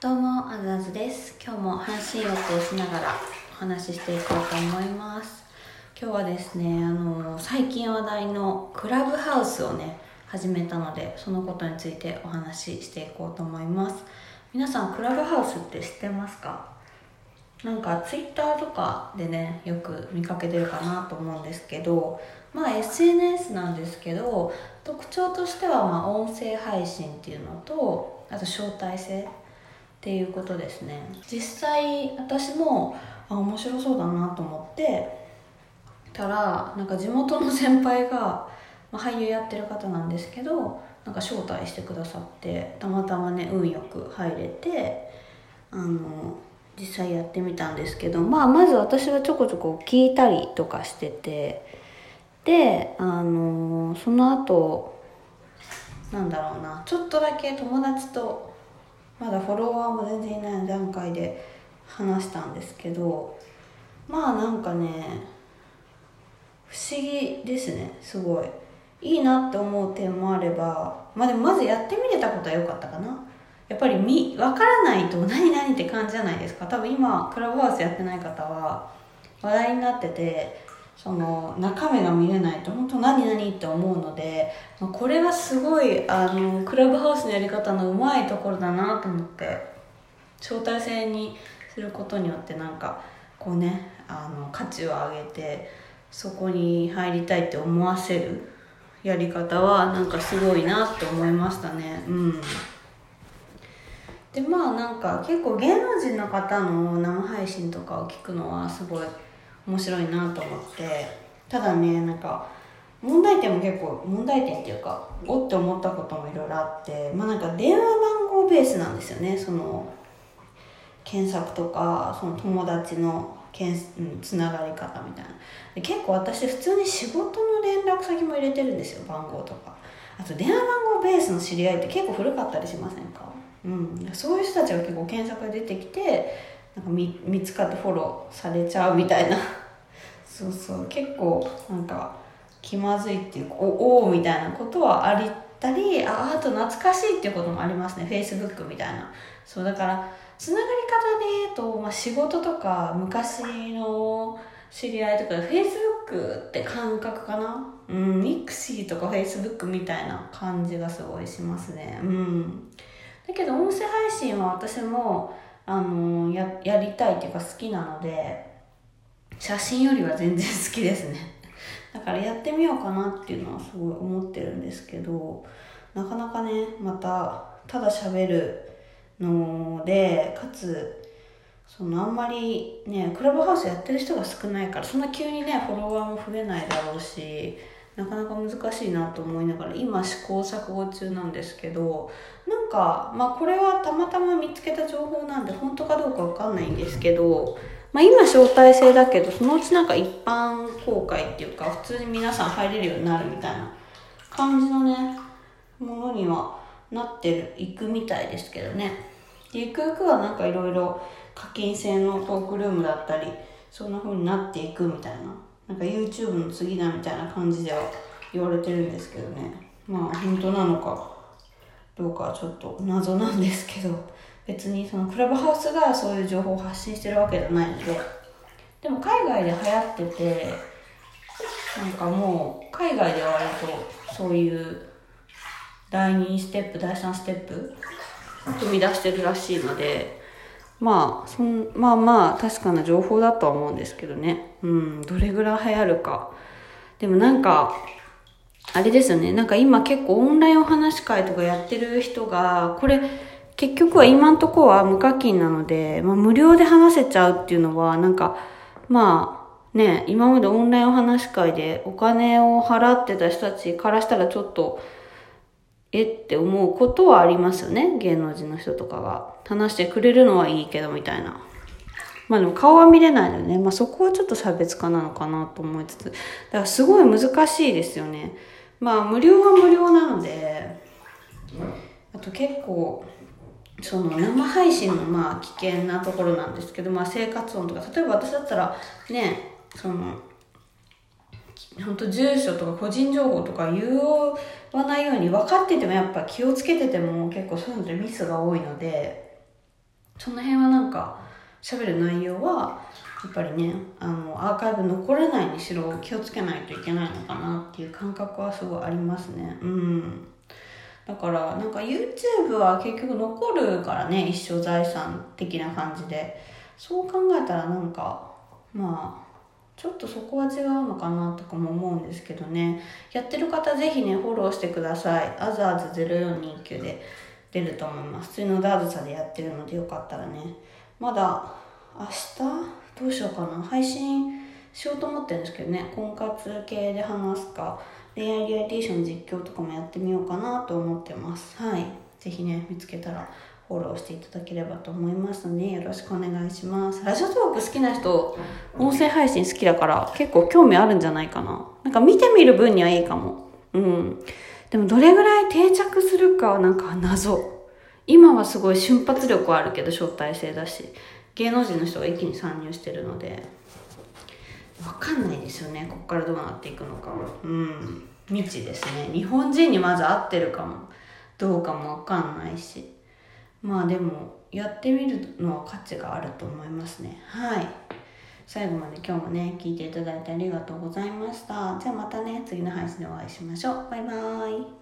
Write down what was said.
どうも、あずあずです。今日も半身浴をしながらお話ししていこうと思います。今日はですね、あの、最近話題のクラブハウスをね、始めたので、そのことについてお話ししていこうと思います。皆さん、クラブハウスって知ってますか？なんかツイッターとかでね、よく見かけてるかなと思うんですけど、まあ SNS なんですけど、特徴としてはまあ音声配信っていうのと、あと招待制。っていうことですね。実際私もあ面白そうだなと思ってたらなんか地元の先輩が、まあ、俳優やってる方なんですけどなんか招待してくださってたまたまね運よく入れてあの実際やってみたんですけどまあまず私はちょこちょこ聞いたりとかしててであのその後なんだろうなちょっとだけ友達とまだフォロワーも全然いない段階で話したんですけどまあなんかね不思議ですねすごい。いいなって思う点もあればまあでもまずやってみれたことは良かったかな。やっぱりみ分からないと何々って感じじゃないですか。多分今クラブハウスやってない方は話題になっててその中身が見れないと本当何々って思うのでこれはすごいあのクラブハウスのやり方のうまいところだなと思って招待制にすることによってなんかこうねあの価値を上げてそこに入りたいって思わせるやり方はなんかすごいなって思いましたね。うん。でまあなんか結構芸能人の方の生配信とかを聞くのはすごい面白いなと思って。ただねなんか問題点も結構問題点っていうかおって思ったこともいろいろあってまあなんか電話番号ベースなんですよね。その検索とかその友達のけん、うん、つながり方みたいな。で結構私普通に仕事の連絡先も入れてるんですよ番号とか。あと電話番号ベースの知り合いって結構古かったりしませんか？うん。そういう人たちが結構検索で出てきてなんか見見つかってフォローされちゃうみたいな。そうそう。結構なんか気まずいっていうかおおみたいなことはありたりああと懐かしいっていうこともありますね。フェイスブックみたいな。そうだからつながり方で言うと、まあ、仕事とか昔の知り合いとかフェイスブックって感覚かな？うんミクシーとかフェイスブックみたいな感じがすごいしますね。うん。だけど音声配信は私もあのややりたいっていうか好きなので写真よりは全然好きですね。だからやってみようかなっていうのはすごい思ってるんですけどなかなかねまたただ喋るのでかつそのあんまりねクラブハウスやってる人が少ないからそんな急にねフォロワーも増えないだろうしなかなか難しいなと思いながら今試行錯誤中なんですけどなんかまあこれはたまたま見つけた情報なんで本当かどうかわかんないんですけど、まあ、今招待制だけどそのうちなんか一般公開っていうか普通に皆さん入れるようになるみたいな感じのねものにはなってるいくみたいですけどね。でゆくゆくはなんかいろいろ課金制のトークルームだったりそんな風になっていくみたいななんか YouTube の次だみたいな感じでは言われてるんですけどね。まあ本当なのか。どうかちょっと謎なんですけど別にそのクラブハウスがそういう情報を発信してるわけじゃないのででも海外で流行っててなんかもう海外では割とそういう第2ステップ第3ステップ踏み出してるらしいのでまあそんまあまあ確かな情報だとは思うんですけどね。うんどれぐらい流行るか。でもなんかあれですよね。なんか今結構オンラインお話会とかやってる人がこれ結局は今んとこは無課金なので、まあ、無料で話せちゃうっていうのはなんかまあね今までオンラインお話会でお金を払ってた人たちからしたらちょっとえって思うことはありますよね。芸能人の人とかが話してくれるのはいいけどみたいな。まあでも顔は見れないのでね、まあ、そこはちょっと差別化なのかなと思いつつ。だからすごい難しいですよね。まあ無料は無料なのであと結構その生配信のまあ危険なところなんですけど、まあ、生活音とか例えば私だったらねその本当住所とか個人情報とか言わないように分かっててもやっぱ気をつけてても結構そういうのでミスが多いのでその辺はなんか喋る内容はやっぱりねあのアーカイブ残らないにしろ気をつけないといけないのかなっていう感覚はすごいありますね。うん。だからなんか YouTube は結局残るからね一生財産的な感じで。そう考えたらなんかまあちょっとそこは違うのかなとかも思うんですけどね。やってる方ぜひねフォローしてください。アザーズ0429で出ると思います。普通のダーズさでやってるのでよかったらね。まだ明日どうしようかな。配信しようと思ってるんですけどね。婚活系で話すか恋愛リアリティーション実況とかもやってみようかなと思ってます。はい。是非ね見つけたらフォローしていただければと思いますのでよろしくお願いします。ラジオトーク好きな人音声配信好きだから結構興味あるんじゃないかな。なんか見てみる分にはいいかも。うん。でもどれぐらい定着するかはなんか謎。今はすごい瞬発力はあるけど招待制だし芸能人の人が一気に参入してるので分かんないですよねここからどうなっていくのかうん未知ですね。日本人にまず合ってるかも。どうかも分かんないし。まあでもやってみるのは価値があると思いますね。はい。最後まで今日もね聞いていただいてありがとうございました。じゃあまたね次の配信でお会いしましょう。バイバーイ。